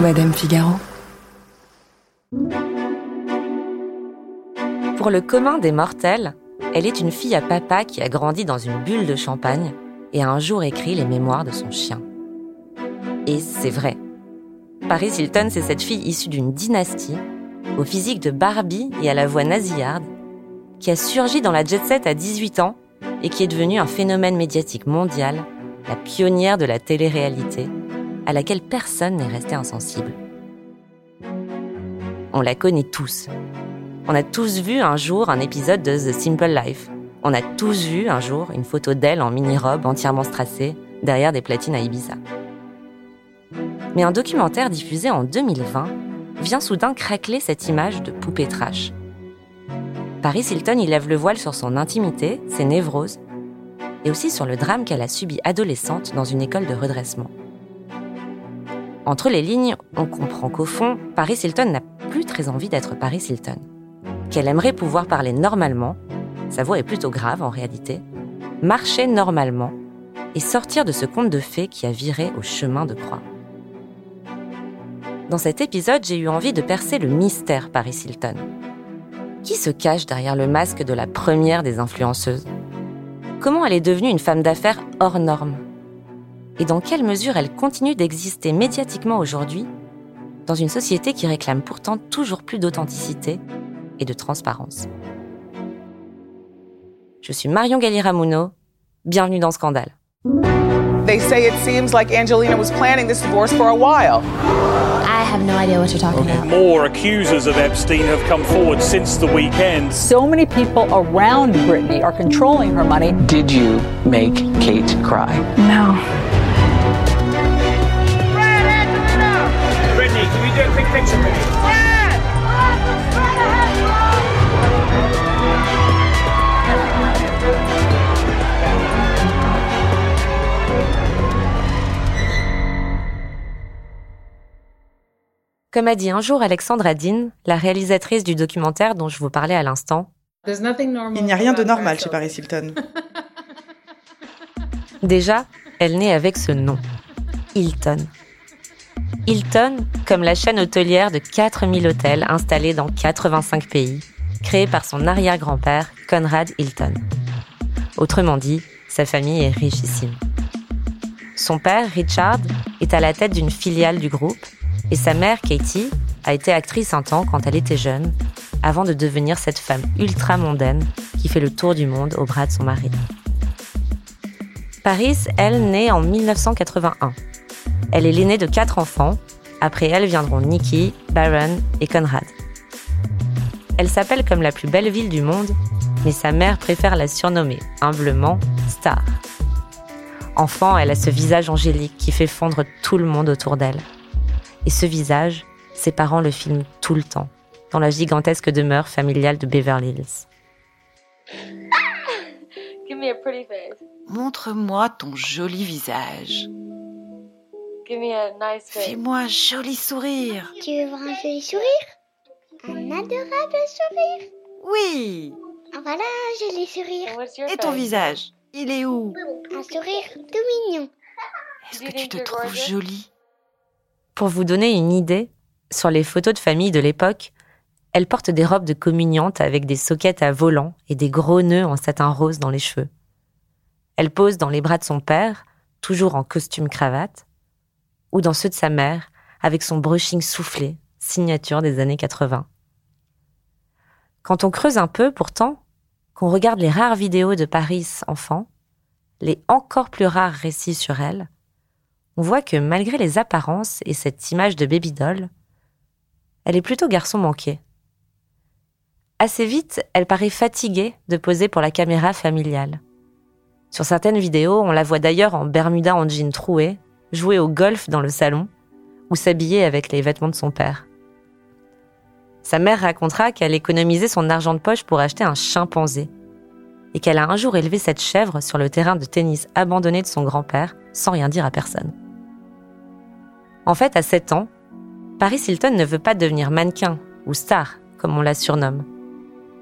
Madame Figaro. Pour le commun des mortels, elle est une fille à papa qui a grandi dans une bulle de champagne et a un jour écrit les mémoires de son chien. Et c'est vrai. Paris Hilton, c'est cette fille issue d'une dynastie, au physique de Barbie et à la voix nasillarde, qui a surgi dans la jet set à 18 ans et qui est devenue un phénomène médiatique mondial, la pionnière de la télé-réalité, à laquelle personne n'est resté insensible. On la connaît tous. On a tous vu un jour un épisode de The Simple Life. On a tous vu un jour une photo d'elle en mini-robe entièrement strassée derrière des platines à Ibiza. Mais un documentaire diffusé en 2020 vient soudain craqueler cette image de poupée trash. Paris Hilton y lève le voile sur son intimité, ses névroses, et aussi sur le drame qu'elle a subi adolescente dans une école de redressement. Entre les lignes, on comprend qu'au fond, Paris Hilton n'a plus très envie d'être Paris Hilton. Qu'elle aimerait pouvoir parler normalement, sa voix est plutôt grave en réalité, marcher normalement et sortir de ce conte de fées qui a viré au chemin de croix. Dans cet épisode, j'ai eu envie de percer le mystère Paris Hilton. Qui se cache derrière le masque de la première des influenceuses? Comment elle est devenue une femme d'affaires hors norme? Et dans quelle mesure elle continue d'exister médiatiquement aujourd'hui dans une société qui réclame pourtant toujours plus d'authenticité et de transparence Je suis Marion Galli-Ramuno, bienvenue dans Scandale. They say it seems like Angelina was planning this divorce for a while. I have no idea what you're talking about. More accusers of Epstein have come forward since the weekend. So many people around Britney are controlling her money. Did you make Kate cry? No. Picture with me? Comme a dit un jour Alexandra Dean, la réalisatrice du documentaire dont je vous parlais à l'instant, Il n'y a rien de normal chez Paris Hilton. déjà, elle naît avec ce nom, Hilton. Hilton, comme la chaîne hôtelière de 4000 hôtels installés dans 85 pays, créée par son arrière-grand-père, Conrad Hilton. Autrement dit, sa famille est richissime. Son père, Richard, est à la tête d'une filiale du groupe et sa mère, Katie, a été actrice un temps quand elle était jeune, avant de devenir cette femme ultra mondaine qui fait le tour du monde au bras de son mari. Paris, elle, naît en 1981. Elle est l'aînée de quatre enfants. Après elle viendront Nikki, Baron et Conrad. Elle s'appelle comme la plus belle ville du monde, mais sa mère préfère la surnommer humblement Star. Enfant, elle a ce visage angélique qui fait fondre tout le monde autour d'elle. Et ce visage, ses parents le filment tout le temps, dans la gigantesque demeure familiale de Beverly Hills. Give me a pretty face. Montre-moi ton joli visage. Give me a nice face. Fais-moi un joli sourire. Tu veux voir un joli sourire? Un adorable sourire Oui. Ah, Voilà un joli sourire. Et ton visage Il est où? Un sourire tout mignon. Est-ce que tu te trouves jolie? Pour vous donner une idée, sur les photos de famille de l'époque, elle porte des robes de communiante avec des soquettes à volant et des gros nœuds en satin rose dans les cheveux. Elle pose dans les bras de son père, toujours en costume cravate, ou dans ceux de sa mère, avec son brushing soufflé, signature des années 80. Quand on creuse un peu, pourtant, qu'on regarde les rares vidéos de Paris enfant, les encore plus rares récits sur elle, on voit que malgré les apparences et cette image de baby doll, elle est plutôt garçon manqué. Assez vite, elle paraît fatiguée de poser pour la caméra familiale. Sur certaines vidéos, on la voit d'ailleurs en bermuda en jean troué, jouer au golf dans le salon ou s'habiller avec les vêtements de son père. Sa mère racontera qu'elle économisait son argent de poche pour acheter un chimpanzé et qu'elle a un jour élevé cette chèvre sur le terrain de tennis abandonné de son grand-père sans rien dire à personne. En fait, à 7 ans, Paris Hilton ne veut pas devenir mannequin ou star, comme on la surnomme.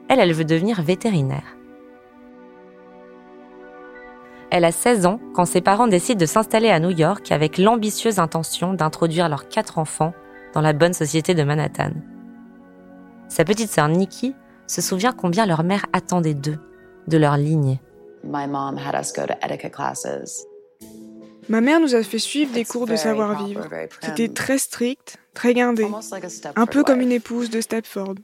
Elle, elle veut devenir vétérinaire. Elle a 16 ans quand ses parents décident de s'installer à New York avec l'ambitieuse intention d'introduire leurs quatre enfants dans la bonne société de Manhattan. Sa petite sœur Nikki se souvient combien leur mère attendait d'eux, de leur lignée. My mom had us go to etiquette classes. Ma mère nous a fait suivre des cours de savoir-vivre. C'était très strict, très guindé, un peu comme une épouse de Stepford.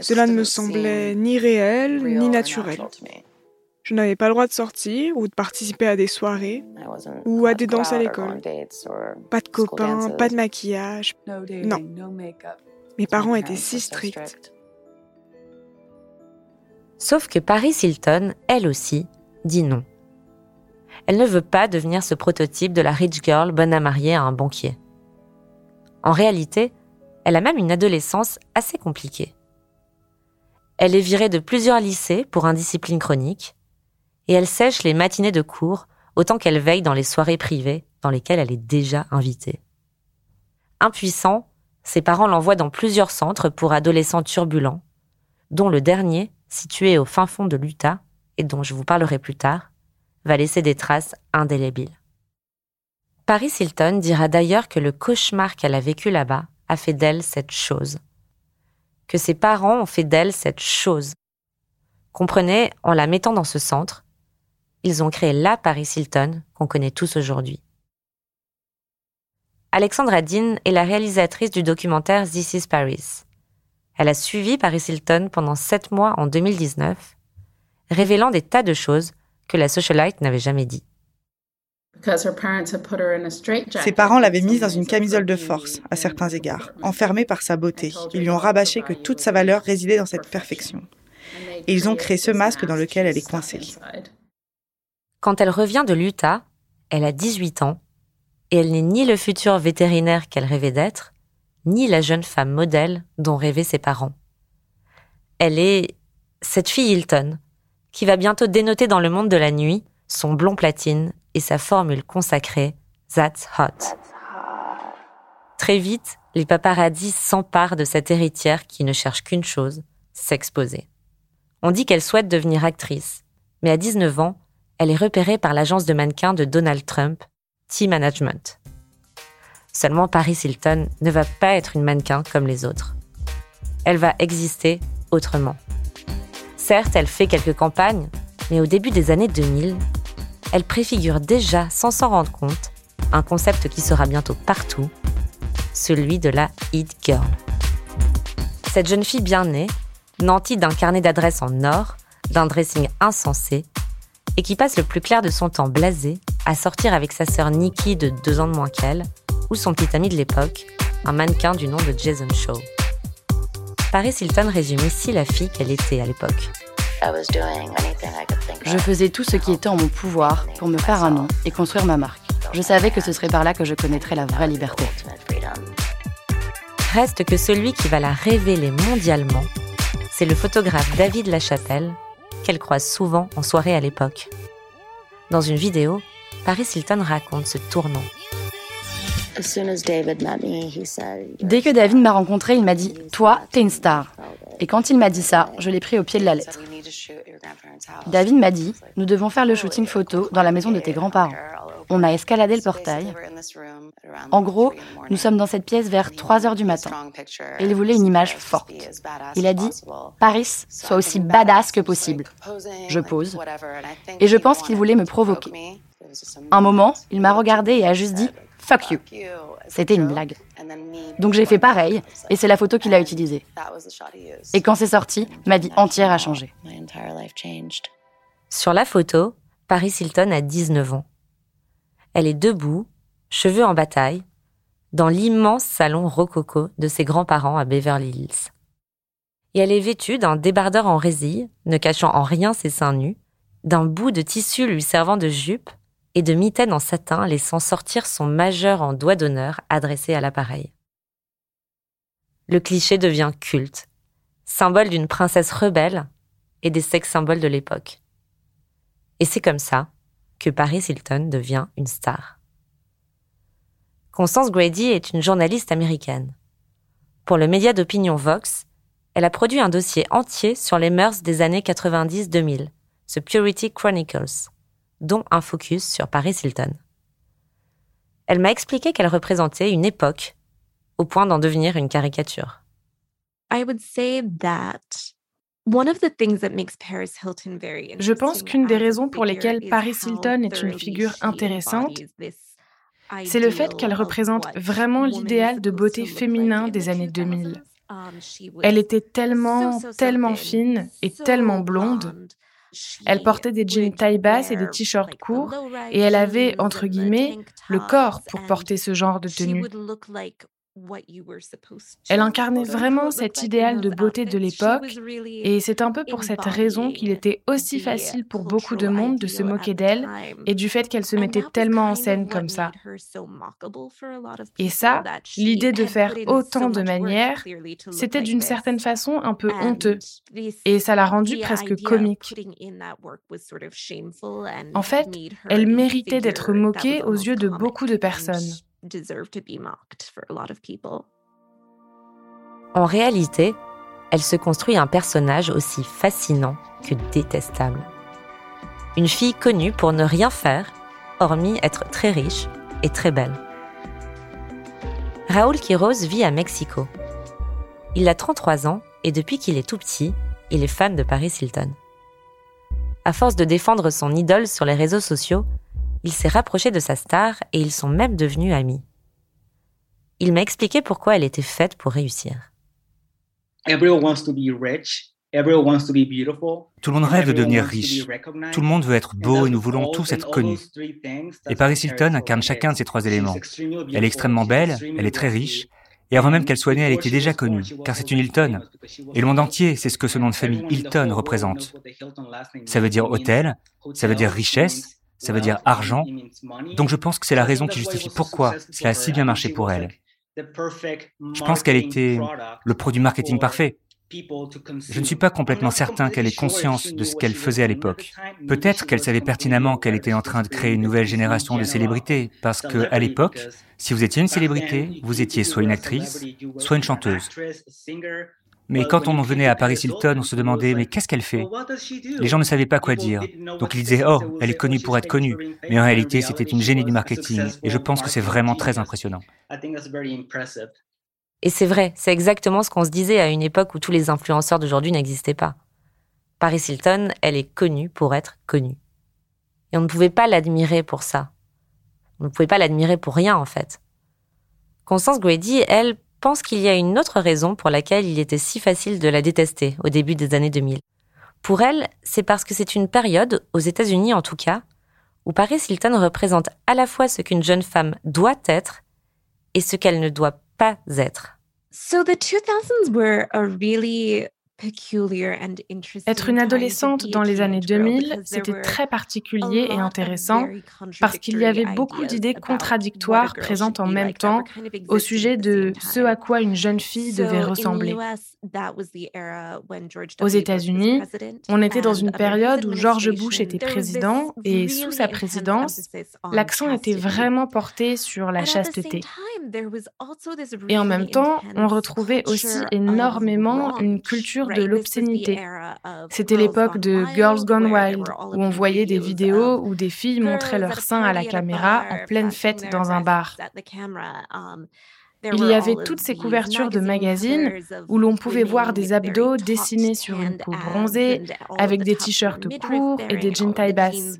Cela ne me semblait ni réel ni naturel. Je n'avais pas le droit de sortir ou de participer à des soirées ou à des danses à l'école. Pas de copains, pas de maquillage. Non. Mes parents étaient si stricts. Sauf que Paris Hilton, elle aussi, dit non. Elle ne veut pas devenir ce prototype de la rich girl bonne à marier à un banquier. En réalité, elle a même une adolescence assez compliquée. Elle est virée de plusieurs lycées pour indiscipline chronique, et elle sèche les matinées de cours autant qu'elle veille dans les soirées privées dans lesquelles elle est déjà invitée. Impuissant, ses parents l'envoient dans plusieurs centres pour adolescents turbulents, dont le dernier, situé au fin fond de l'Utah, et dont je vous parlerai plus tard, va laisser des traces indélébiles. Paris Hilton dira d'ailleurs que le cauchemar qu'elle a vécu là-bas a fait d'elle cette chose. Que ses parents ont fait d'elle cette chose. Comprenez, en la mettant dans ce centre, ils ont créé la Paris Hilton qu'on connaît tous aujourd'hui. Alexandra Dean est la réalisatrice du documentaire This is Paris. Elle a suivi Paris Hilton pendant sept mois en 2019, révélant des tas de choses que la socialite n'avait jamais dit. Ses parents l'avaient mise dans une camisole de force, à certains égards, enfermée par sa beauté. Ils lui ont rabâché que toute sa valeur résidait dans cette perfection. Et ils ont créé ce masque dans lequel elle est coincée. Quand elle revient de l'Utah, elle a 18 ans, et elle n'est ni le futur vétérinaire qu'elle rêvait d'être, ni la jeune femme modèle dont rêvaient ses parents. Elle est cette fille Hilton, qui va bientôt dénoter dans le monde de la nuit son blond platine et sa formule consacrée That's hot. Très vite, les paparazzis s'emparent de cette héritière qui ne cherche qu'une chose, s'exposer. On dit qu'elle souhaite devenir actrice, mais à 19 ans, elle est repérée par l'agence de mannequins de Donald Trump, T-Management. Seulement Paris Hilton ne va pas être une mannequin comme les autres. Elle va exister autrement. Certes, elle fait quelques campagnes, mais au début des années 2000, elle préfigure déjà, sans s'en rendre compte, un concept qui sera bientôt partout, celui de la Hit Girl. Cette jeune fille bien née, nantie d'un carnet d'adresses en or, d'un dressing insensé, et qui passe le plus clair de son temps blasé à sortir avec sa sœur Nikki de deux ans de moins qu'elle, ou son petit ami de l'époque, un mannequin du nom de Jason Shaw. Paris Hilton résume ici la fille qu'elle était à l'époque. Je faisais tout ce qui était en mon pouvoir pour me faire un nom et construire ma marque. Je savais que ce serait par là que je connaîtrais la vraie liberté. Reste que celui qui va la révéler mondialement, c'est le photographe David Lachapelle, qu'elle croise souvent en soirée à l'époque. Dans une vidéo, Paris Hilton raconte ce tournant. Dès que David m'a rencontré, il m'a dit Toi, t'es une star. Et quand il m'a dit ça, je l'ai pris au pied de la lettre. David m'a dit Nous devons faire le shooting photo dans la maison de tes grands-parents. On a escaladé le portail. En gros, nous sommes dans cette pièce vers 3 heures du matin. Il voulait une image forte. Il a dit Paris, sois aussi badass que possible. Je pose. Et je pense qu'il voulait me provoquer. Un moment, il m'a regardé et a juste dit Fuck you. C'était une blague. Donc j'ai fait pareil, et c'est la photo qu'il a utilisée. Et quand c'est sorti, ma vie entière a changé. Sur la photo, Paris Hilton a 19 ans. Elle est debout, cheveux en bataille, dans l'immense salon rococo de ses grands-parents à Beverly Hills. Et elle est vêtue d'un débardeur en résille, ne cachant en rien ses seins nus, d'un bout de tissu lui servant de jupe et de mitaine en satin laissant sortir son majeur en doigt d'honneur adressé à l'appareil. Le cliché devient culte, symbole d'une princesse rebelle et des sex symboles de l'époque. Et c'est comme ça que Paris Hilton devient une star. Constance Grady est une journaliste américaine. Pour le média d'opinion Vox, elle a produit un dossier entier sur les mœurs des années 90-2000, The Purity Chronicles dont un focus sur Paris Hilton. Elle m'a expliqué qu'elle représentait une époque au point d'en devenir une caricature. Je pense qu'une des raisons pour lesquelles Paris Hilton est une figure intéressante, c'est le fait qu'elle représente vraiment l'idéal de beauté féminin des années 2000. Elle était tellement, tellement fine et tellement blonde. Elle portait des jeans taille basse et des t-shirts courts, et elle avait, entre guillemets, le corps pour porter ce genre de tenue. Elle incarnait vraiment cet idéal de beauté de l'époque, et c'est un peu pour cette raison qu'il était aussi facile pour beaucoup de monde de se moquer d'elle et du fait qu'elle se mettait tellement en scène comme ça. Et ça, l'idée de faire autant de manières, c'était d'une certaine façon un peu honteux, et ça l'a rendue presque comique. En fait, elle méritait d'être moquée aux yeux de beaucoup de personnes. En réalité, elle se construit un personnage aussi fascinant que détestable. Une fille connue pour ne rien faire, hormis être très riche et très belle. Raúl Quiroz vit à Mexico. Il a 33 ans et depuis qu'il est tout petit, il est fan de Paris Hilton. À force de défendre son idole sur les réseaux sociaux, il s'est rapproché de sa star et ils sont même devenus amis. Il m'a expliqué pourquoi elle était faite pour réussir. Tout le monde rêve de devenir riche. Tout le monde veut être beau et nous voulons tous être connus. Et Paris Hilton incarne chacun de ces trois éléments. Elle est extrêmement belle, elle est très riche, et avant même qu'elle soit née, elle était déjà connue, car c'est une Hilton. Et le monde entier c'est ce que ce nom de famille Hilton représente. Ça veut dire hôtel, ça veut dire richesse, ça veut dire argent. Donc je pense que c'est la raison qui justifie pourquoi cela a si bien marché pour elle. Je pense qu'elle était le produit marketing parfait. Je ne suis pas complètement certain qu'elle ait conscience de ce qu'elle faisait à l'époque. Peut-être qu'elle savait pertinemment qu'elle était en train de créer une nouvelle génération de célébrités, parce que à l'époque, si vous étiez une célébrité, vous étiez soit une actrice, soit une chanteuse. Mais quand on en venait à Paris Hilton, on se demandait mais qu'est-ce qu'elle fait? Les gens ne savaient pas quoi dire. Donc ils disaient oh, elle est connue pour être connue. Mais en réalité, c'était une génie du marketing et je pense que c'est vraiment très impressionnant. Et c'est vrai, c'est exactement ce qu'on se disait à une époque où tous les influenceurs d'aujourd'hui n'existaient pas. Paris Hilton, elle est connue pour être connue. Et on ne pouvait pas l'admirer pour ça. On ne pouvait pas l'admirer pour rien en fait. Constance Grady, elle, pense qu'il y a une autre raison pour laquelle il était si facile de la détester au début des années 2000. Pour elle, c'est parce que c'est une période, aux États-Unis en tout cas, où Paris Hilton représente à la fois ce qu'une jeune femme doit être et ce qu'elle ne doit pas être. So the 2000s were a really être une adolescente dans les années 2000, c'était très particulier et intéressant parce qu'il y avait beaucoup d'idées contradictoires présentes en même temps au sujet de ce à quoi une jeune fille devait ressembler. Aux États-Unis, on était dans une période où George Bush était président et sous sa présidence, l'accent était vraiment porté sur la chasteté. Et en même temps, on retrouvait aussi énormément une culture de l'obscénité. C'était l'époque de Girls Gone Wild, où on voyait des vidéos où des filles montraient leurs seins à la caméra en pleine fête dans un bar. Il y avait toutes ces couvertures de magazines où l'on pouvait voir des abdos dessinés sur une peau bronzée avec des t-shirts courts et des jeans taille basse.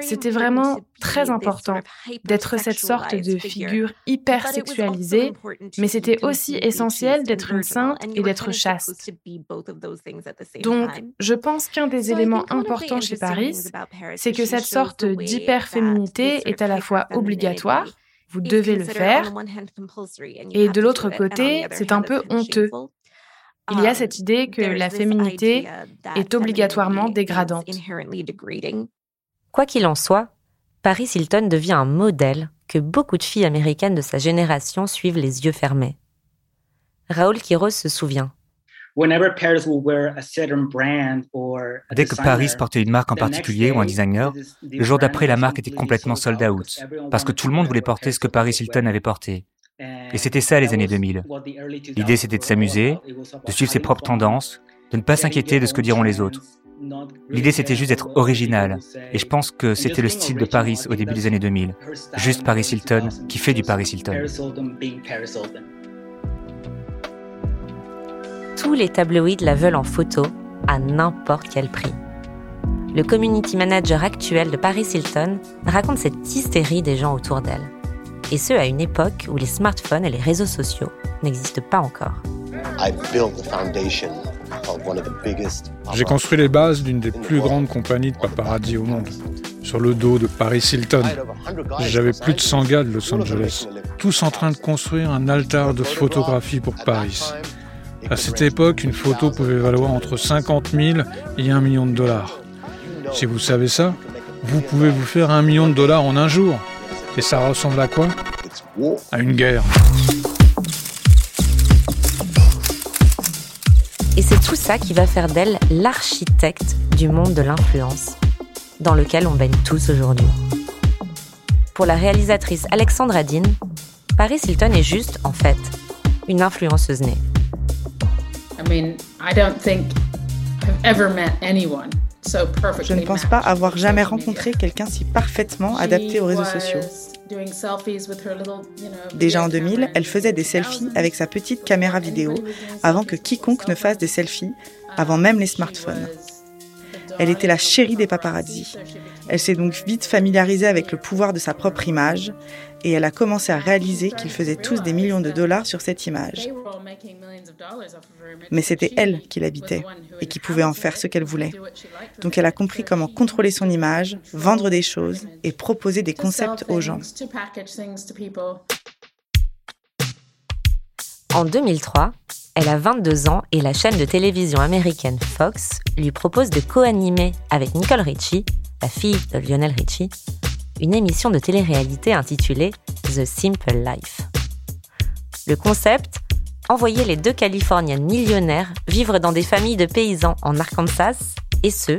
C'était vraiment très important d'être cette sorte de figure hyper sexualisée, mais c'était aussi essentiel d'être une sainte et d'être chaste. Donc, je pense qu'un des éléments importants chez Paris, c'est que cette sorte d'hyper-féminité est à la fois obligatoire, vous devez le faire, et de l'autre côté, c'est un peu honteux. Il y a cette idée que la féminité est obligatoirement dégradante. Quoi qu'il en soit, Paris Hilton devient un modèle que beaucoup de filles américaines de sa génération suivent les yeux fermés. Raoul Quiroz se souvient. Dès que Paris portait une marque en particulier ou un designer, le jour d'après, la marque était complètement sold out, parce que tout le monde voulait porter ce que Paris Hilton avait porté. Et c'était ça les années 2000. L'idée c'était de s'amuser, de suivre ses propres tendances, de ne pas s'inquiéter de ce que diront les autres. L'idée c'était juste d'être original, et je pense que c'était le style de Paris au début des années 2000. Juste Paris Hilton qui fait du Paris Hilton. Tous les tabloïds la veulent en photo à n'importe quel prix. Le community manager actuel de Paris Hilton raconte cette hystérie des gens autour d'elle. Et ce, à une époque où les smartphones et les réseaux sociaux n'existent pas encore. J'ai construit les bases d'une des plus grandes compagnies de paparazzi au monde, sur le dos de Paris Hilton. J'avais plus de 100 gars de Los Angeles, tous en train de construire un altar de photographie pour Paris. À cette époque, une photo pouvait valoir entre 50 000 et 1 million de dollars. Si vous savez ça, vous pouvez vous faire un million de dollars en un jour. Et ça ressemble à quoi? À une guerre. Et c'est tout ça qui va faire d'elle l'architecte du monde de l'influence, dans lequel on baigne tous aujourd'hui. Pour la réalisatrice Alexandra Dean, Paris Hilton est juste, en fait, une influenceuse née. Je ne pense pas avoir jamais rencontré quelqu'un si parfaitement adapté aux réseaux sociaux. Déjà en 2000, elle faisait des selfies avec sa petite caméra vidéo avant que quiconque ne fasse des selfies, avant même les smartphones. Elle était la chérie des paparazzi. Elle s'est donc vite familiarisée avec le pouvoir de sa propre image et elle a commencé à réaliser qu'ils faisaient tous des millions de dollars sur cette image. Mais c'était elle qui l'habitait et qui pouvait en faire ce qu'elle voulait. Donc elle a compris comment contrôler son image, vendre des choses et proposer des concepts aux gens. En 2003, elle a 22 ans et la chaîne de télévision américaine Fox lui propose de co-animer avec Nicole Richie, la fille de Lionel Richie, une émission de télé-réalité intitulée The Simple Life. Le concept Envoyer les deux Californiennes millionnaires vivre dans des familles de paysans en Arkansas, et ce,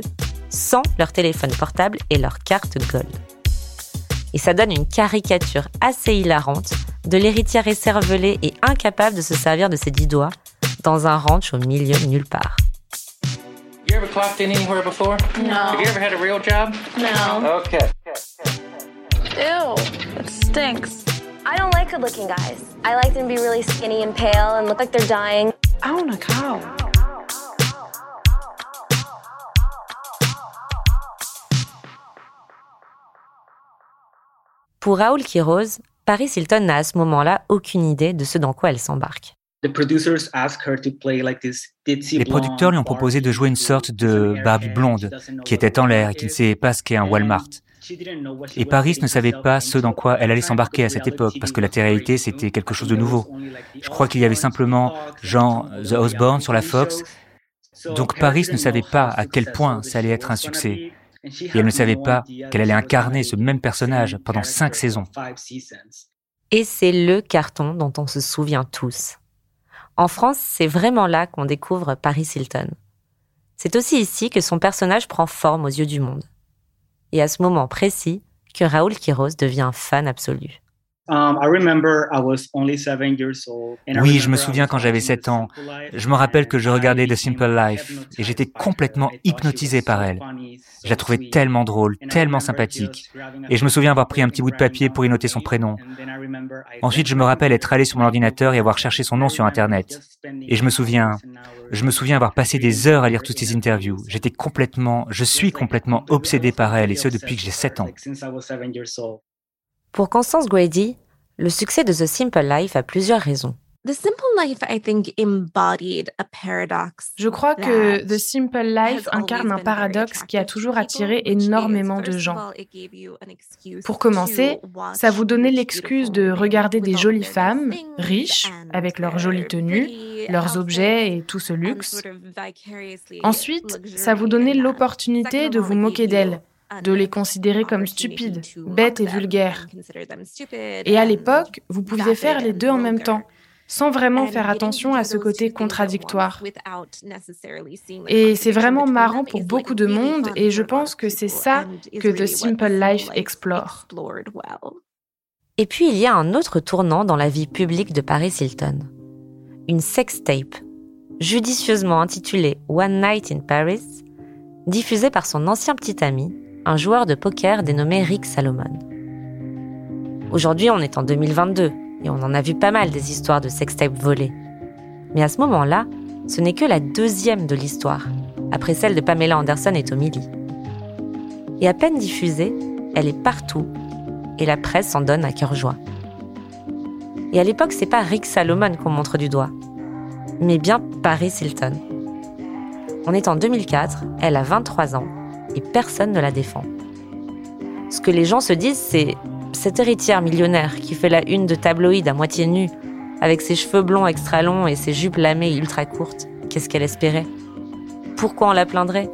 sans leur téléphone portable et leur carte Gold. Et ça donne une caricature assez hilarante de l'héritière écervelée et incapable de se servir de ses dix doigts dans un ranch au milieu de nulle part. You ever clocked in anywhere before? No. Have you ever had a real job? No. Okay. Ew, it stinks. I don't like good looking guys. I like them to be really skinny and pale and look like they're dying. I own a cow. Pour Raoul Quiroz, Paris Hilton n'a à ce moment-là aucune idée de ce dans quoi elle s'embarque. Les producteurs lui ont proposé de jouer une sorte de Barbie blonde, qui était en l'air et qui ne savait pas ce qu'est un Walmart. Et Paris ne savait pas ce dans quoi elle allait s'embarquer à cette époque, parce que la télé-réalité, c'était quelque chose de nouveau. Je crois qu'il y avait simplement Jean The Osborne sur la Fox. Donc Paris ne savait pas à quel point ça allait être un succès. Et elle ne savait pas qu'elle allait incarner ce même personnage pendant cinq saisons. Et c'est le carton dont on se souvient tous. En France, c'est vraiment là qu'on découvre Paris Hilton. C'est aussi ici que son personnage prend forme aux yeux du monde. Et à ce moment précis, que Raoul Quiroz devient fan absolu. Oui, je me souviens quand j'avais 7 ans. Je me rappelle que je regardais The Simple Life et j'étais complètement hypnotisé par elle. Je la trouvais tellement drôle, tellement sympathique. Et je me souviens avoir pris un petit bout de papier pour y noter son prénom. Ensuite, je me rappelle être allé sur mon ordinateur et avoir cherché son nom sur Internet. Et je me souviens, je me souviens avoir passé des heures à lire toutes ses interviews. J'étais complètement, je suis complètement obsédé par elle et ce depuis que j'ai 7 ans. Pour Constance Grady, le succès de The Simple Life a plusieurs raisons. Je crois que The Simple Life incarne un paradoxe qui a toujours attiré énormément de gens. Pour commencer, ça vous donnait l'excuse de regarder des jolies femmes, riches, avec leurs jolies tenues, leurs objets et tout ce luxe. Ensuite, ça vous donnait l'opportunité de vous moquer d'elles de les considérer comme stupides, bêtes et vulgaires. Et à l'époque, vous pouviez faire les deux en même temps, sans vraiment faire attention à ce côté contradictoire. Et c'est vraiment marrant pour beaucoup de monde, et je pense que c'est ça que The Simple Life explore. Et puis il y a un autre tournant dans la vie publique de Paris Hilton. Une sextape, judicieusement intitulée One Night in Paris, diffusée par son ancien petit ami, un joueur de poker dénommé Rick Salomon. Aujourd'hui, on est en 2022 et on en a vu pas mal des histoires de sextape volées. Mais à ce moment-là, ce n'est que la deuxième de l'histoire, après celle de Pamela Anderson et Tommy Lee. Et à peine diffusée, elle est partout et la presse s'en donne à cœur joie. Et à l'époque, c'est pas Rick Salomon qu'on montre du doigt, mais bien Paris Hilton. On est en 2004, elle a 23 ans et personne ne la défend. Ce que les gens se disent, c'est cette héritière millionnaire qui fait la une de tabloïd à moitié nue, avec ses cheveux blonds extra longs et ses jupes lamées ultra courtes. Qu'est-ce qu'elle espérait? Pourquoi on la plaindrait?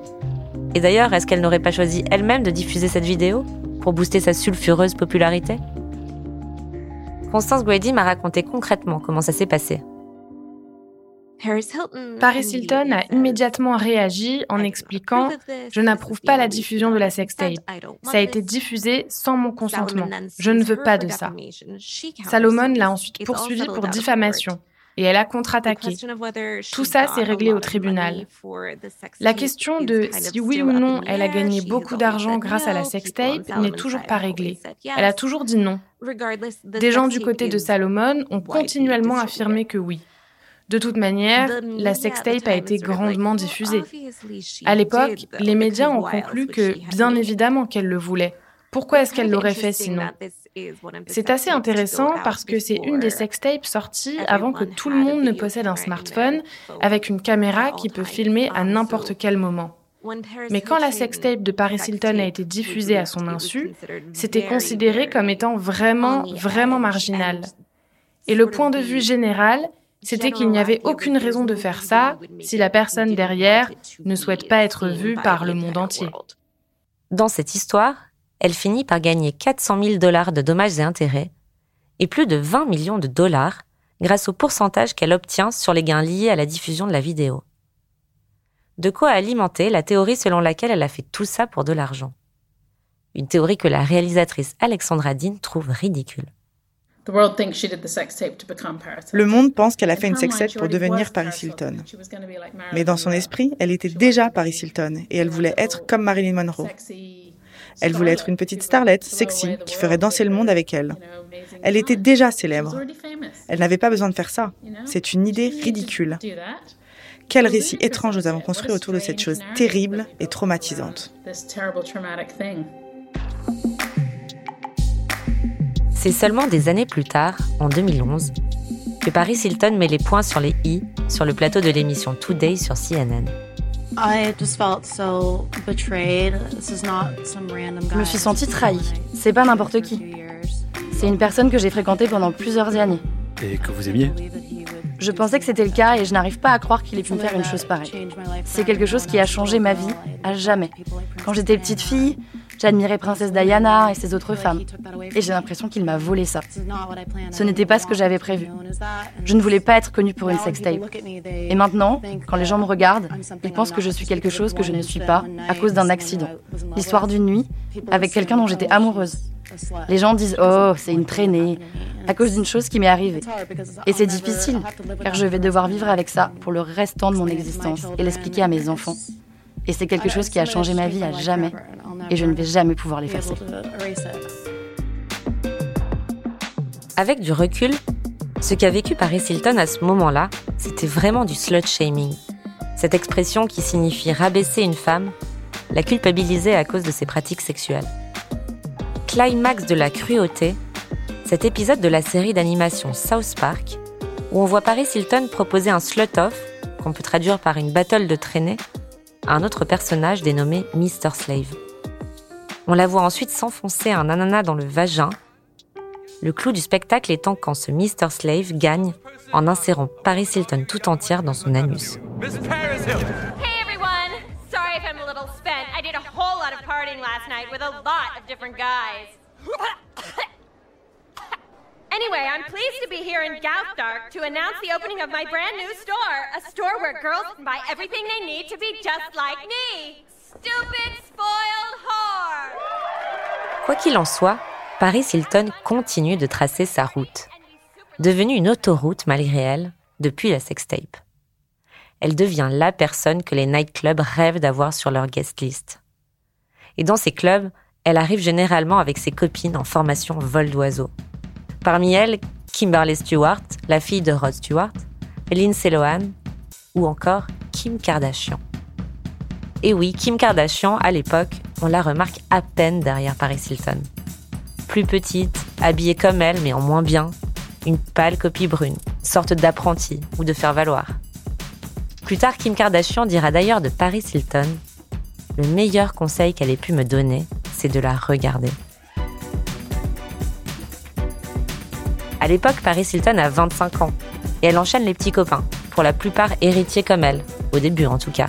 Et d'ailleurs, est-ce qu'elle n'aurait pas choisi elle-même de diffuser cette vidéo pour booster sa sulfureuse popularité? Constance Guedi m'a raconté concrètement comment ça s'est passé. Paris Hilton a immédiatement réagi en expliquant Je n'approuve pas la diffusion de la sextape. Ça a été diffusé sans mon consentement. Je ne veux pas de ça. Salomon l'a ensuite poursuivi pour diffamation et elle a contre-attaqué. Tout ça, s'est réglé au tribunal. La question de si oui ou non elle a gagné beaucoup d'argent grâce à la sextape n'est toujours pas réglée. Elle a toujours dit non. Des gens du côté de Salomon ont continuellement affirmé que oui. De toute manière, la sextape a été grandement diffusée. À l'époque, les médias ont conclu que, bien évidemment, qu'elle le voulait. Pourquoi est-ce qu'elle l'aurait fait sinon? C'est assez intéressant parce que c'est une des sextapes sorties avant que tout le monde ne possède un smartphone avec une caméra qui peut filmer à n'importe quel moment. Mais quand la sextape de Paris Hilton a été diffusée à son insu, c'était considéré comme étant vraiment, vraiment marginal. Et le point de vue général, c'était qu'il n'y avait aucune raison de faire ça si la personne derrière ne souhaite pas être vue par le monde entier. Dans cette histoire, elle finit par gagner 400 000 dollars de dommages et intérêts et plus de 20 millions de dollars grâce au pourcentage qu'elle obtient sur les gains liés à la diffusion de la vidéo. De quoi alimenter la théorie selon laquelle elle a fait tout ça pour de l'argent. Une théorie que la réalisatrice Alexandra Dean trouve ridicule. Le monde pense qu'elle a fait une sextape pour devenir Paris Hilton. Mais dans son esprit, elle était déjà Paris Hilton et elle voulait être comme Marilyn Monroe. Elle voulait être une petite starlette sexy qui ferait danser le monde avec elle. Elle était déjà célèbre. Elle n'avait pas besoin de faire ça. C'est une idée ridicule. Quel récit étrange nous avons construit autour de cette chose terrible et traumatisante. C'est seulement des années plus tard, en 2011, que Paris Hilton met les points sur les i sur le plateau de l'émission Today sur CNN. Je me suis sentie trahie. C'est pas n'importe qui. C'est une personne que j'ai fréquentée pendant plusieurs années. Et que vous aimiez Je pensais que c'était le cas et je n'arrive pas à croire qu'il ait pu me faire une chose pareille. C'est quelque chose qui a changé ma vie à jamais. Quand j'étais petite fille, J'admirais Princesse Diana et ses autres femmes. Et j'ai l'impression qu'il m'a volé ça. Ce n'était pas ce que j'avais prévu. Je ne voulais pas être connue pour une sextape. Et maintenant, quand les gens me regardent, ils pensent que je suis quelque chose que je ne suis pas à cause d'un accident. L'histoire d'une nuit avec quelqu'un dont j'étais amoureuse. Les gens disent Oh, c'est une traînée, à cause d'une chose qui m'est arrivée. Et c'est difficile, car je vais devoir vivre avec ça pour le restant de mon existence et l'expliquer à mes enfants. Et c'est quelque chose qui a changé ma vie à jamais. Et je ne vais jamais pouvoir l'effacer. Avec du recul, ce qu'a vécu Paris Hilton à ce moment-là, c'était vraiment du slut shaming. Cette expression qui signifie rabaisser une femme, la culpabiliser à cause de ses pratiques sexuelles. Climax de la cruauté, cet épisode de la série d'animation South Park, où on voit Paris Hilton proposer un slut-off, qu'on peut traduire par une battle de traînée, à un autre personnage dénommé Mr. Slave. On la voit ensuite s'enfoncer un ananas dans le vagin. Le clou du spectacle étant quand ce Mr. Slave gagne en insérant Paris Hilton tout entière dans son anus. Anyway, I'm pleased to be here in Dark to announce the opening of my brand new store. A store where girls can buy everything they need to be just like me. Stupid, spoiled whore! Quoi qu'il en soit, Paris Hilton continue de tracer sa route. Devenue une autoroute malgré elle, depuis la sextape. elle devient la personne que les nightclubs rêvent d'avoir sur leur guest list. Et dans ces clubs, elle arrive généralement avec ses copines en formation vol d'oiseau. Parmi elles, Kimberly Stewart, la fille de Rod Stewart, Lindsay Lohan ou encore Kim Kardashian. Et oui, Kim Kardashian, à l'époque, on la remarque à peine derrière Paris Hilton. Plus petite, habillée comme elle, mais en moins bien, une pâle copie brune, sorte d'apprenti ou de faire-valoir. Plus tard, Kim Kardashian dira d'ailleurs de Paris Hilton Le meilleur conseil qu'elle ait pu me donner, c'est de la regarder. À l'époque, Paris Hilton a 25 ans et elle enchaîne les petits copains, pour la plupart héritiers comme elle, au début en tout cas.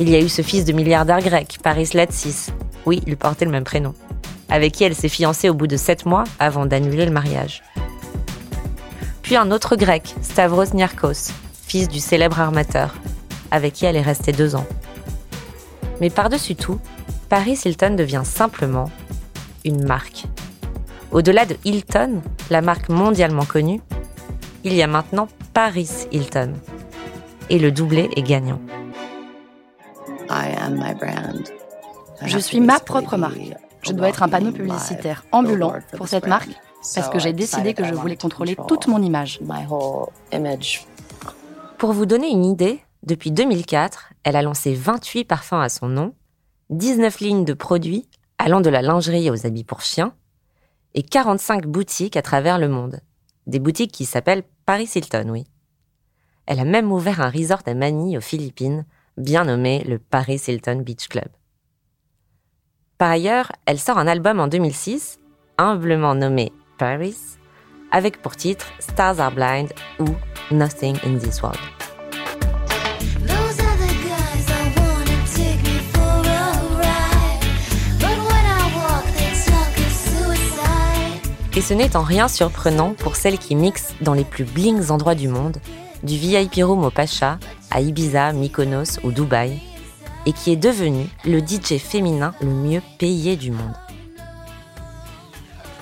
Il y a eu ce fils de milliardaire grec, Paris Latsis, oui, il portait le même prénom, avec qui elle s'est fiancée au bout de 7 mois avant d'annuler le mariage. Puis un autre grec, Stavros Niarchos, fils du célèbre armateur, avec qui elle est restée deux ans. Mais par-dessus tout, Paris Hilton devient simplement une marque. Au-delà de Hilton, la marque mondialement connue, il y a maintenant Paris Hilton. Et le doublé est gagnant. Je suis ma propre marque. Je dois être un panneau publicitaire ambulant pour cette marque parce que j'ai décidé que je voulais contrôler toute mon image. Pour vous donner une idée, depuis 2004, elle a lancé 28 parfums à son nom, 19 lignes de produits allant de la lingerie aux habits pour chiens et 45 boutiques à travers le monde. Des boutiques qui s'appellent Paris Hilton, oui. Elle a même ouvert un resort à Manille aux Philippines, bien nommé le Paris Hilton Beach Club. Par ailleurs, elle sort un album en 2006, humblement nommé Paris, avec pour titre Stars Are Blind ou Nothing in This World. Et ce n'est en rien surprenant pour celle qui mixe dans les plus blings endroits du monde, du VIP room au Pacha, à Ibiza, Mykonos ou Dubaï, et qui est devenue le DJ féminin le mieux payé du monde.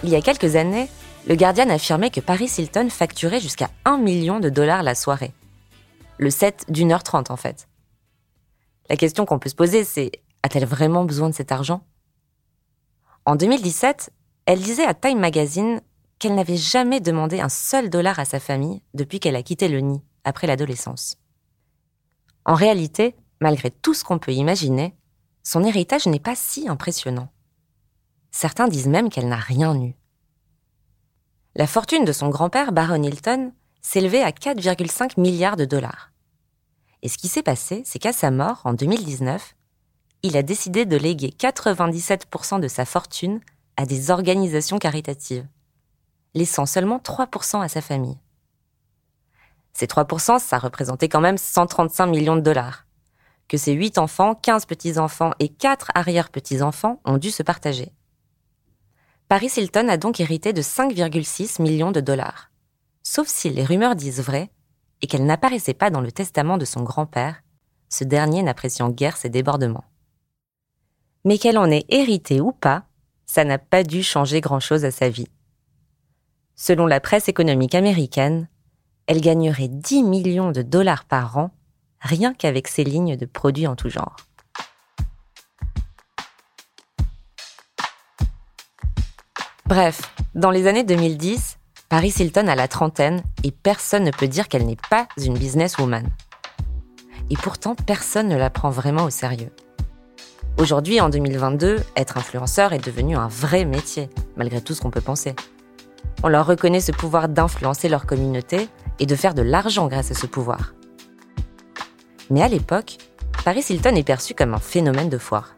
Il y a quelques années, le Guardian affirmait que Paris Hilton facturait jusqu'à 1 million de dollars la soirée. Le set d'une heure trente en fait. La question qu'on peut se poser, c'est a-t-elle vraiment besoin de cet argent? En 2017, elle disait à Time Magazine qu'elle n'avait jamais demandé un seul dollar à sa famille depuis qu'elle a quitté le nid, après l'adolescence. En réalité, malgré tout ce qu'on peut imaginer, son héritage n'est pas si impressionnant. Certains disent même qu'elle n'a rien eu. La fortune de son grand-père, Baron Hilton, s'élevait à 4,5 milliards de dollars. Et ce qui s'est passé, c'est qu'à sa mort, en 2019, il a décidé de léguer 97% de sa fortune à des organisations caritatives, laissant seulement 3% à sa famille. Ces 3%, ça représentait quand même 135 millions de dollars, que ses 8 enfants, 15 petits-enfants et 4 arrière-petits-enfants ont dû se partager. Paris Hilton a donc hérité de 5,6 millions de dollars. Sauf si les rumeurs disent vrai et qu'elle n'apparaissait pas dans le testament de son grand-père, ce dernier n'appréciant guère ses débordements. Mais qu'elle en ait hérité ou pas, ça n'a pas dû changer grand-chose à sa vie. Selon la presse économique américaine, elle gagnerait 10 millions de dollars par an rien qu'avec ses lignes de produits en tout genre. Bref, dans les années 2010, Paris Hilton a la trentaine et personne ne peut dire qu'elle n'est pas une businesswoman. Et pourtant, personne ne la prend vraiment au sérieux. Aujourd'hui, en 2022, être influenceur est devenu un vrai métier, malgré tout ce qu'on peut penser. On leur reconnaît ce pouvoir d'influencer leur communauté et de faire de l'argent grâce à ce pouvoir. Mais à l'époque, Paris Hilton est perçu comme un phénomène de foire,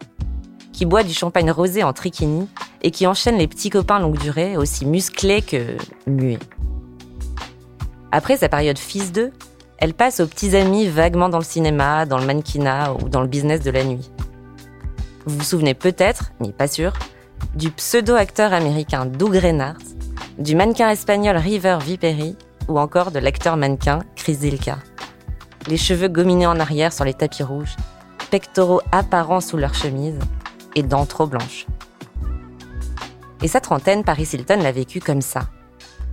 qui boit du champagne rosé en trikini et qui enchaîne les petits copains longue durée aussi musclés que muets. Après sa période fils d'eux, elle passe aux petits amis vaguement dans le cinéma, dans le mannequinat ou dans le business de la nuit. Vous vous souvenez peut-être, mais pas sûr, du pseudo-acteur américain Doug Reinhardt, du mannequin espagnol River Viperi ou encore de l'acteur mannequin Chris Zilka. Les cheveux gominés en arrière sur les tapis rouges, pectoraux apparents sous leur chemise et dents trop blanches. Et sa trentaine, Paris Hilton l'a vécu comme ça,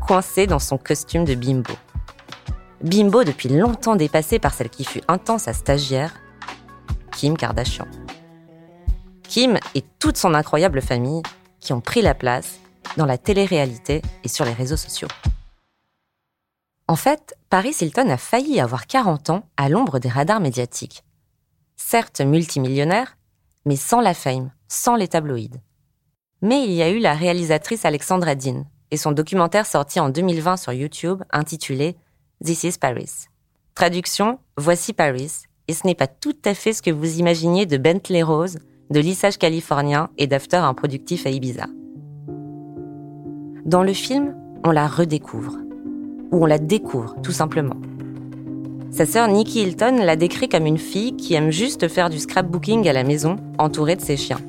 coincé dans son costume de bimbo. bimbo depuis longtemps dépassée par celle qui fut intense à stagiaire, Kim Kardashian. Kim et toute son incroyable famille qui ont pris la place dans la télé-réalité et sur les réseaux sociaux. En fait, Paris Hilton a failli avoir 40 ans à l'ombre des radars médiatiques. Certes multimillionnaire, mais sans la fame, sans les tabloïds. Mais il y a eu la réalisatrice Alexandra Dean et son documentaire sorti en 2020 sur YouTube intitulé This is Paris. Traduction, Voici Paris, et ce n'est pas tout à fait ce que vous imaginiez de Bentley Rose, de lissage californien et d'after improductif à Ibiza. Dans le film, on la redécouvre. Ou on la découvre, tout simplement. Sa sœur Nikki Hilton la décrit comme une fille qui aime juste faire du scrapbooking à la maison, entourée de ses chiens.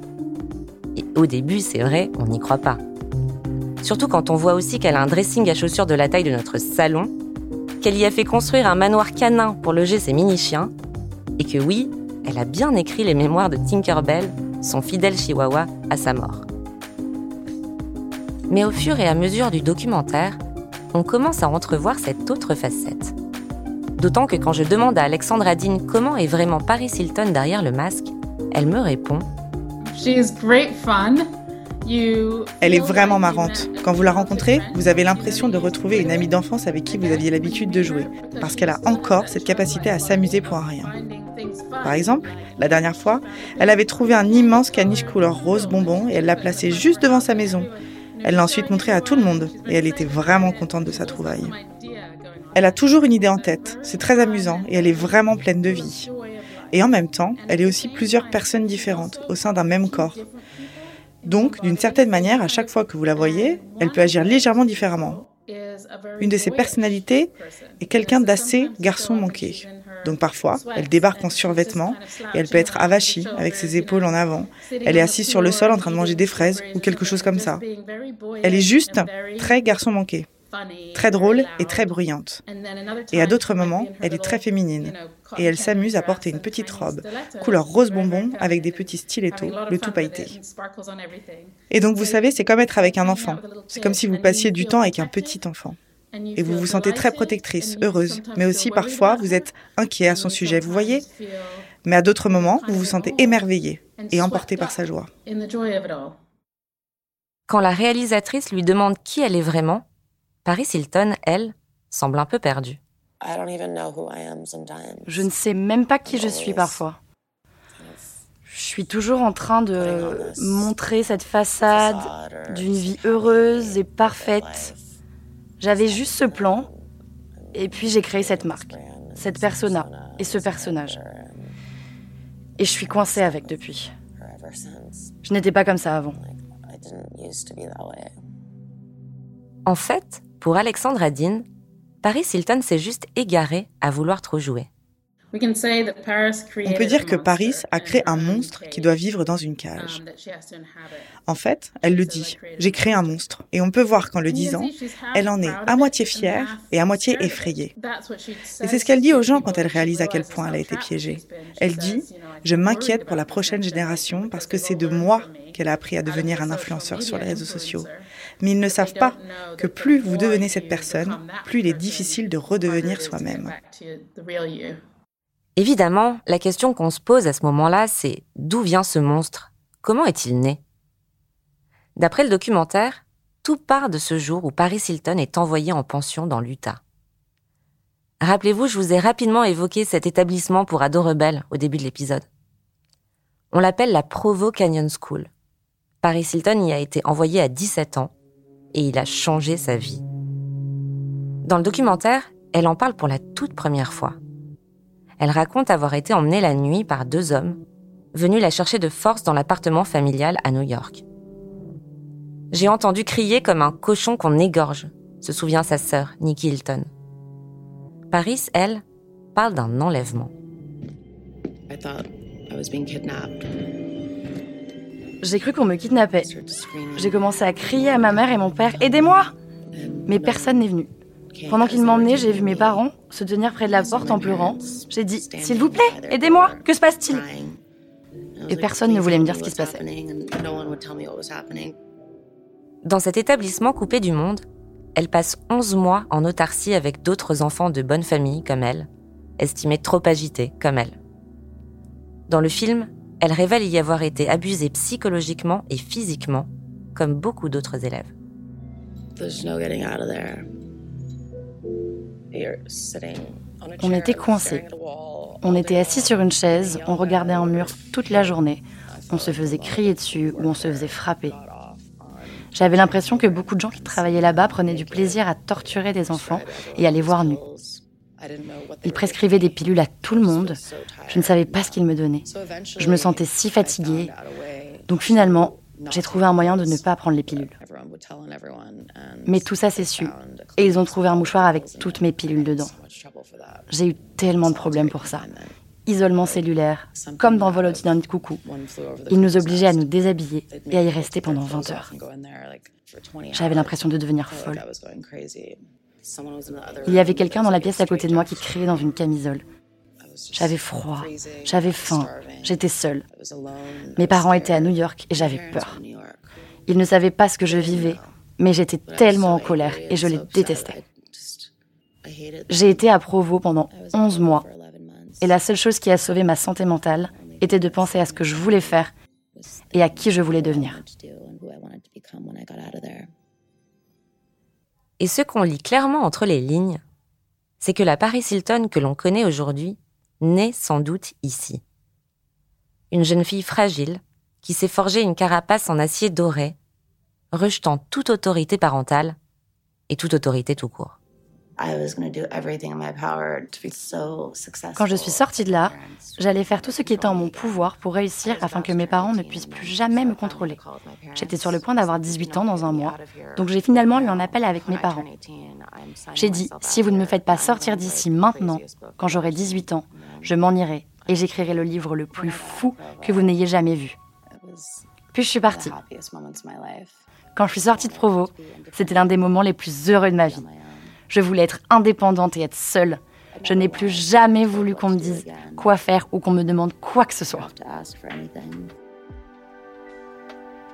Et au début, c'est vrai, on n'y croit pas. Surtout quand on voit aussi qu'elle a un dressing à chaussures de la taille de notre salon, qu'elle y a fait construire un manoir canin pour loger ses mini-chiens, et que oui, elle a bien écrit les mémoires de Tinkerbell, son fidèle chihuahua, à sa mort. Mais au fur et à mesure du documentaire, on commence à entrevoir cette autre facette. D'autant que quand je demande à Alexandra Dean comment est vraiment Paris Hilton derrière le masque, elle me répond Elle est vraiment marrante. Quand vous la rencontrez, vous avez l'impression de retrouver une amie d'enfance avec qui vous aviez l'habitude de jouer, parce qu'elle a encore cette capacité à s'amuser pour un rien. Par exemple, la dernière fois, elle avait trouvé un immense caniche couleur rose bonbon et elle l'a placé juste devant sa maison. Elle l'a ensuite montré à tout le monde et elle était vraiment contente de sa trouvaille. Elle a toujours une idée en tête, c'est très amusant et elle est vraiment pleine de vie. Et en même temps, elle est aussi plusieurs personnes différentes au sein d'un même corps. Donc, d'une certaine manière, à chaque fois que vous la voyez, elle peut agir légèrement différemment. Une de ses personnalités est quelqu'un d'assez garçon manqué. Donc parfois, elle débarque en survêtement et elle peut être avachie avec ses épaules en avant. Elle est assise sur le sol en train de manger des fraises ou quelque chose comme ça. Elle est juste très garçon manqué, très drôle et très bruyante. Et à d'autres moments, elle est très féminine et elle s'amuse à porter une petite robe couleur rose bonbon avec des petits stilettos, le tout pailleté. Et donc vous savez, c'est comme être avec un enfant. C'est comme si vous passiez du temps avec un petit enfant et vous vous sentez très protectrice, heureuse, mais aussi parfois vous êtes inquiet à son sujet, vous voyez Mais à d'autres moments, vous vous sentez émerveillé et emporté par sa joie. Quand la réalisatrice lui demande qui elle est vraiment, Paris Hilton, elle, semble un peu perdue. Je ne sais même pas qui je suis parfois. Je suis toujours en train de montrer cette façade d'une vie heureuse et parfaite j'avais juste ce plan, et puis j'ai créé cette marque, cette persona et ce personnage. Et je suis coincée avec depuis. Je n'étais pas comme ça avant. En fait, pour Alexandre Adine, Paris Hilton s'est juste égaré à vouloir trop jouer. On peut dire que Paris a créé un monstre qui doit vivre dans une cage. En fait, elle le dit, j'ai créé un monstre. Et on peut voir qu'en le disant, elle en est à moitié fière et à moitié effrayée. Et c'est ce qu'elle dit aux gens quand elle réalise à quel point elle a été piégée. Elle dit, je m'inquiète pour la prochaine génération parce que c'est de moi qu'elle a appris à devenir un influenceur sur les réseaux sociaux. Mais ils ne savent pas que plus vous devenez cette personne, plus il est difficile de redevenir soi-même. Évidemment, la question qu'on se pose à ce moment-là, c'est d'où vient ce monstre? Comment est-il né? D'après le documentaire, tout part de ce jour où Paris Hilton est envoyé en pension dans l'Utah. Rappelez-vous, je vous ai rapidement évoqué cet établissement pour ados rebelles au début de l'épisode. On l'appelle la Provo Canyon School. Paris Hilton y a été envoyé à 17 ans et il a changé sa vie. Dans le documentaire, elle en parle pour la toute première fois. Elle raconte avoir été emmenée la nuit par deux hommes, venus la chercher de force dans l'appartement familial à New York. J'ai entendu crier comme un cochon qu'on égorge, se souvient sa sœur, Nikki Hilton. Paris, elle, parle d'un enlèvement. J'ai cru qu'on me kidnappait. J'ai commencé à crier à ma mère et mon père Aidez-moi Mais personne n'est venu. Pendant qu'ils m'emmenaient, j'ai vu mes parents se tenir près de la porte en pleurant. J'ai dit S'il vous plaît, aidez-moi, que se passe-t-il? Et personne ne voulait me dire ce qui se passait. Dans cet établissement coupé du monde, elle passe 11 mois en autarcie avec d'autres enfants de bonne famille comme elle, estimés trop agités comme elle. Dans le film, elle révèle y avoir été abusée psychologiquement et physiquement, comme beaucoup d'autres élèves. On était coincés. On était assis sur une chaise, on regardait un mur toute la journée. On se faisait crier dessus ou on se faisait frapper. J'avais l'impression que beaucoup de gens qui travaillaient là-bas prenaient du plaisir à torturer des enfants et à les voir nus. Ils prescrivaient des pilules à tout le monde. Je ne savais pas ce qu'ils me donnaient. Je me sentais si fatiguée. Donc finalement, j'ai trouvé un moyen de ne pas prendre les pilules. Mais tout ça s'est su. Et ils ont trouvé un mouchoir avec toutes mes pilules dedans. J'ai eu tellement de problèmes pour ça. Isolement cellulaire, comme dans Vol au-dessus d'un de coucou. Ils nous obligeaient à nous déshabiller et à y rester pendant 20 heures. J'avais l'impression de devenir folle. Il y avait quelqu'un dans la pièce à côté de moi qui criait dans une camisole. J'avais froid, j'avais faim, j'étais seule. Mes parents étaient à New York et j'avais peur. Ils ne savaient pas ce que je vivais, mais j'étais tellement en colère et je les détestais. J'ai été à Provo pendant 11 mois. et la seule chose qui a sauvé ma santé mentale était de penser à ce que je voulais faire et à qui je voulais devenir. Et ce qu'on lit clairement entre les lignes, c'est que la Paris Hilton que l'on connaît aujourd'hui naît sans doute ici. Une jeune fille fragile qui s'est forgé une carapace en acier doré, rejetant toute autorité parentale et toute autorité tout court. Quand je suis sortie de là, j'allais faire tout ce qui était en mon pouvoir pour réussir afin que mes parents ne puissent plus jamais me contrôler. J'étais sur le point d'avoir 18 ans dans un mois, donc j'ai finalement eu un appel avec mes parents. J'ai dit, si vous ne me faites pas sortir d'ici maintenant, quand j'aurai 18 ans, je m'en irai et j'écrirai le livre le plus fou que vous n'ayez jamais vu. Puis je suis partie. Quand je suis sortie de Provo, c'était l'un des moments les plus heureux de ma vie. Je voulais être indépendante et être seule. Je n'ai plus jamais voulu qu'on me dise quoi faire ou qu'on me demande quoi que ce soit.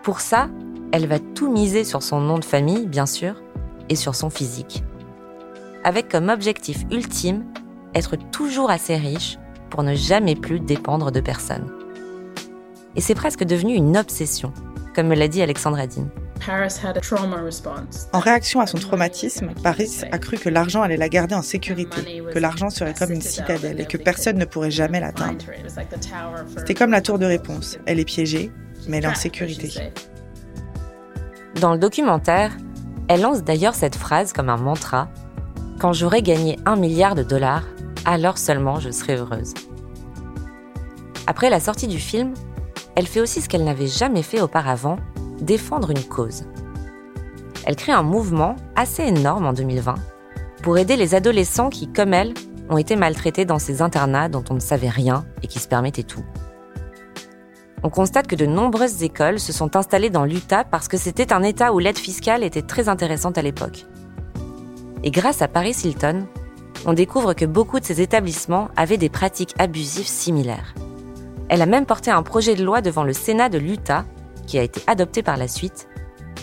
Pour ça, elle va tout miser sur son nom de famille, bien sûr, et sur son physique. Avec comme objectif ultime être toujours assez riche pour ne jamais plus dépendre de personne. Et c'est presque devenu une obsession, comme me l'a dit Alexandra Dean. En réaction à son traumatisme, Paris a cru que l'argent allait la garder en sécurité, que l'argent serait comme une citadelle et que personne ne pourrait jamais l'atteindre. C'était comme la tour de réponse. Elle est piégée, mais elle est en sécurité. Dans le documentaire, elle lance d'ailleurs cette phrase comme un mantra Quand j'aurai gagné un milliard de dollars, alors seulement je serai heureuse. Après la sortie du film, elle fait aussi ce qu'elle n'avait jamais fait auparavant défendre une cause. Elle crée un mouvement assez énorme en 2020 pour aider les adolescents qui, comme elle, ont été maltraités dans ces internats dont on ne savait rien et qui se permettaient tout. On constate que de nombreuses écoles se sont installées dans l'Utah parce que c'était un État où l'aide fiscale était très intéressante à l'époque. Et grâce à Paris Hilton, on découvre que beaucoup de ces établissements avaient des pratiques abusives similaires. Elle a même porté un projet de loi devant le Sénat de l'Utah qui a été adopté par la suite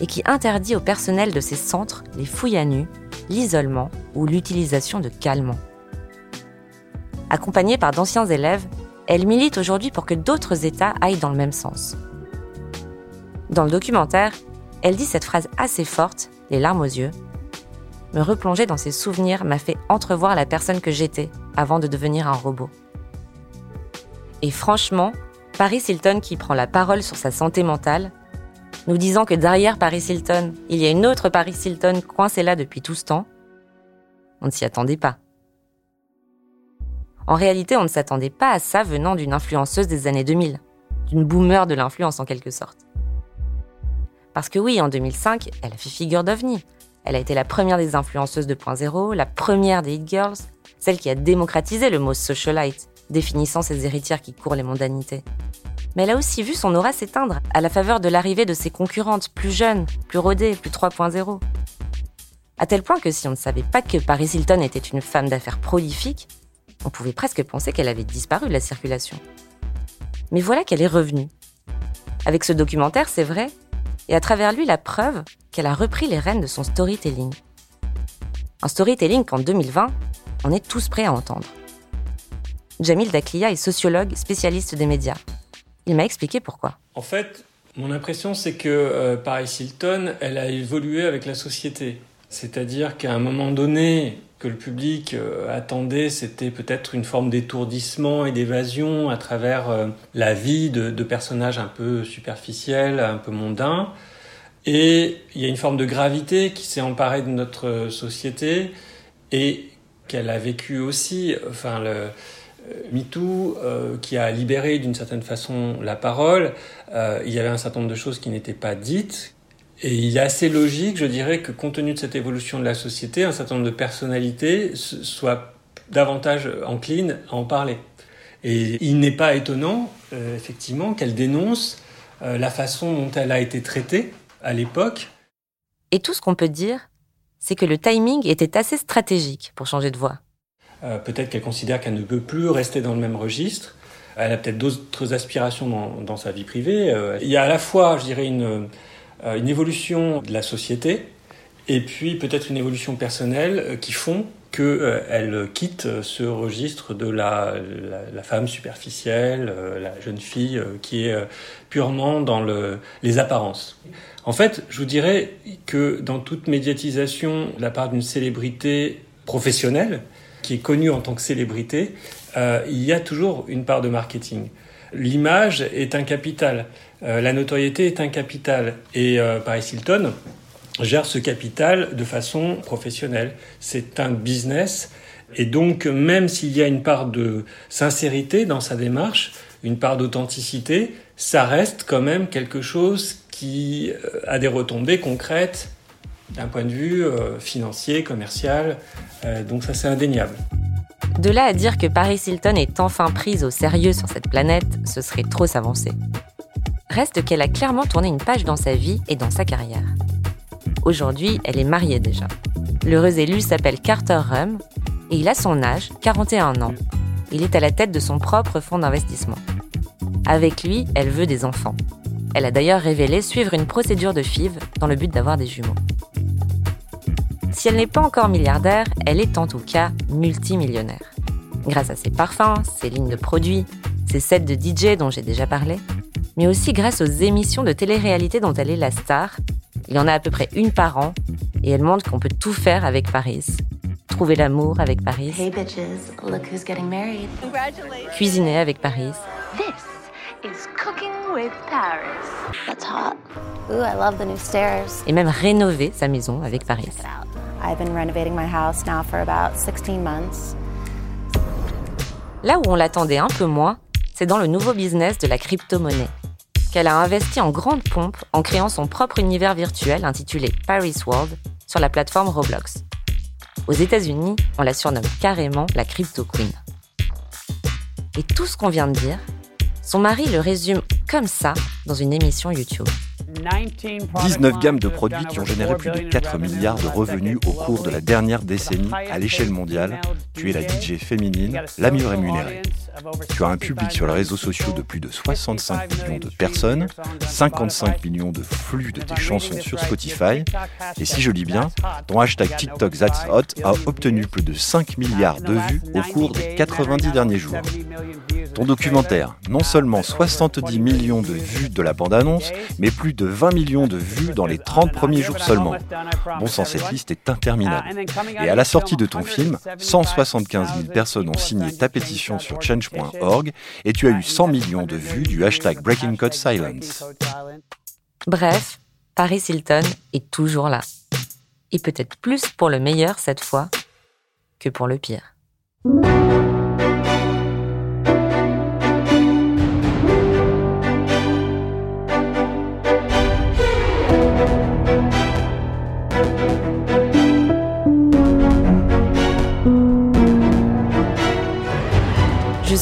et qui interdit au personnel de ces centres les fouilles à nu, l'isolement ou l'utilisation de calmants. Accompagnée par d'anciens élèves, elle milite aujourd'hui pour que d'autres États aillent dans le même sens. Dans le documentaire, elle dit cette phrase assez forte, les larmes aux yeux. Me replonger dans ses souvenirs m'a fait entrevoir la personne que j'étais avant de devenir un robot. Et franchement, Paris Hilton qui prend la parole sur sa santé mentale, nous disant que derrière Paris Hilton, il y a une autre Paris Hilton coincée là depuis tout ce temps, on ne s'y attendait pas. En réalité, on ne s'attendait pas à ça venant d'une influenceuse des années 2000, d'une boomer de l'influence en quelque sorte. Parce que oui, en 2005, elle a fait figure d'ovni. Elle a été la première des influenceuses 2.0, la première des hit girls, celle qui a démocratisé le mot socialite, définissant ces héritières qui courent les mondanités. Mais elle a aussi vu son aura s'éteindre à la faveur de l'arrivée de ses concurrentes plus jeunes, plus rodées, plus 3.0. À tel point que si on ne savait pas que Paris Hilton était une femme d'affaires prolifique, on pouvait presque penser qu'elle avait disparu de la circulation. Mais voilà qu'elle est revenue. Avec ce documentaire, c'est vrai, et à travers lui la preuve qu'elle a repris les rênes de son storytelling, Un storytelling qu'en 2020, on est tous prêts à entendre. Jamil Daklia est sociologue spécialiste des médias. Il m'a expliqué pourquoi. En fait, mon impression, c'est que euh, Paris Hilton, elle a évolué avec la société. C'est-à-dire qu'à un moment donné, que le public euh, attendait, c'était peut-être une forme d'étourdissement et d'évasion à travers euh, la vie de, personnages un peu superficiels, un peu mondains. Et il y a une forme de gravité qui s'est emparée de notre société et qu'elle a vécu aussi. Enfin, le, MeToo, euh, qui a libéré d'une certaine façon la parole, euh, il y avait un certain nombre de choses qui n'étaient pas dites. Et il est assez logique, je dirais, que compte tenu de cette évolution de la société, un certain nombre de personnalités soient davantage enclines à en parler. Et il n'est pas étonnant, euh, effectivement, qu'elle dénonce la façon dont elle a été traitée à l'époque. Et tout ce qu'on peut dire, c'est que le timing était assez stratégique pour changer de voix. Euh, peut-être qu'elle considère qu'elle ne peut plus rester dans le même registre. Elle a peut-être d'autres aspirations dans, dans, sa vie privée. Euh, il y a à la fois, je dirais, une, euh, une évolution de la société et puis peut-être une évolution personnelle qui font qu'elle quitte ce registre de la, femme superficielle, la jeune fille qui est purement dans le, les apparences. En fait, je vous dirais que dans toute médiatisation de la part d'une célébrité professionnelle, qui est connu en tant que célébrité, euh, il y a toujours une part de marketing. L'image est un capital, euh, la notoriété est un capital, et euh, Paris Hilton gère ce capital de façon professionnelle. C'est un business, et donc même s'il y a une part de sincérité dans sa démarche, une part d'authenticité, ça reste quand même quelque chose qui a des retombées concrètes d'un point de vue euh, financier, commercial. Euh, donc ça, c'est indéniable. De là à dire que Paris Hilton est enfin prise au sérieux sur cette planète, ce serait trop s'avancer. Reste qu'elle a clairement tourné une page dans sa vie et dans sa carrière. Aujourd'hui, elle est mariée déjà. L'heureux élu s'appelle Carter Rum et il a son âge, 41 ans. Il est à la tête de son propre fonds d'investissement. Avec lui, elle veut des enfants. Elle a d'ailleurs révélé suivre une procédure de FIV dans le but d'avoir des jumeaux. Si elle n'est pas encore milliardaire, elle est en tout cas multimillionnaire. Grâce à ses parfums, ses lignes de produits, ses sets de DJ dont j'ai déjà parlé, mais aussi grâce aux émissions de télé-réalité dont elle est la star. Il y en a à peu près une par an et elle montre qu'on peut tout faire avec Paris. Trouver l'amour avec Paris. Hey bitches, look who's getting married. Cuisiner avec Paris. This is cooking with Paris. That's hot. Ooh, I love the new stairs. Et même rénover sa maison avec Paris. I've been renovating my house now for about 16 months. Là où on l'attendait un peu moins, c'est dans le nouveau business de la crypto-monnaie, qu'elle a investi en grande pompe en créant son propre univers virtuel intitulé Paris World sur la plateforme Roblox. Aux États-Unis, on la surnomme carrément la Crypto Queen. Et tout ce qu'on vient de dire, son mari le résume comme ça dans une émission YouTube. 19 gammes de produits qui ont généré plus de 4 milliards de revenus au cours de la dernière décennie à l'échelle mondiale. Tu es la DJ féminine la mieux rémunérée. Tu as un public sur les réseaux sociaux de plus de 65 millions de personnes, 55 millions de flux de tes chansons sur Spotify. Et si je lis bien, ton hashtag TikTok That's Hot a obtenu plus de 5 milliards de vues au cours des 90 derniers jours. Ton documentaire, non seulement 70 millions de vues de la bande-annonce, mais plus de 20 millions de vues dans les 30 premiers jours seulement. Bon sang, cette liste est interminable. Et à la sortie de ton film, 175 000 personnes ont signé ta pétition sur change.org et tu as eu 100 millions de vues du hashtag Breaking Code Silence. Bref, Paris Hilton est toujours là. Et peut-être plus pour le meilleur cette fois que pour le pire.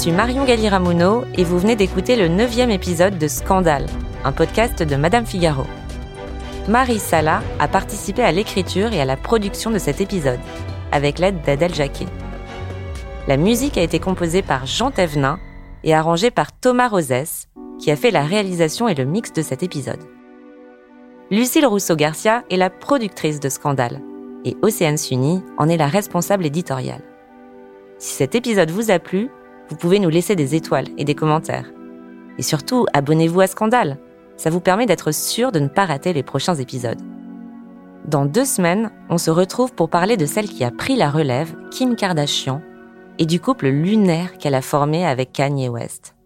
Suis Marion Galli-Ramuno et vous venez d'écouter le neuvième épisode de Scandale, un podcast de Madame Figaro. Marie Sala a participé à l'écriture et à la production de cet épisode, avec l'aide d'Adèle Jacquet. La musique a été composée par Jean Thévenin et arrangée par Thomas Rosès, qui a fait la réalisation et le mix de cet épisode. Lucille Rousseau-Garcia est la productrice de Scandale. et Océane Sunny en est la responsable éditoriale. Si cet épisode vous a plu, vous pouvez nous laisser des étoiles et des commentaires. Et surtout, abonnez-vous à Scandale. Ça vous permet d'être sûr de ne pas rater les prochains épisodes. Dans deux semaines, on se retrouve pour parler de celle qui a pris la relève, Kim Kardashian, et du couple lunaire qu'elle a formé avec Kanye West.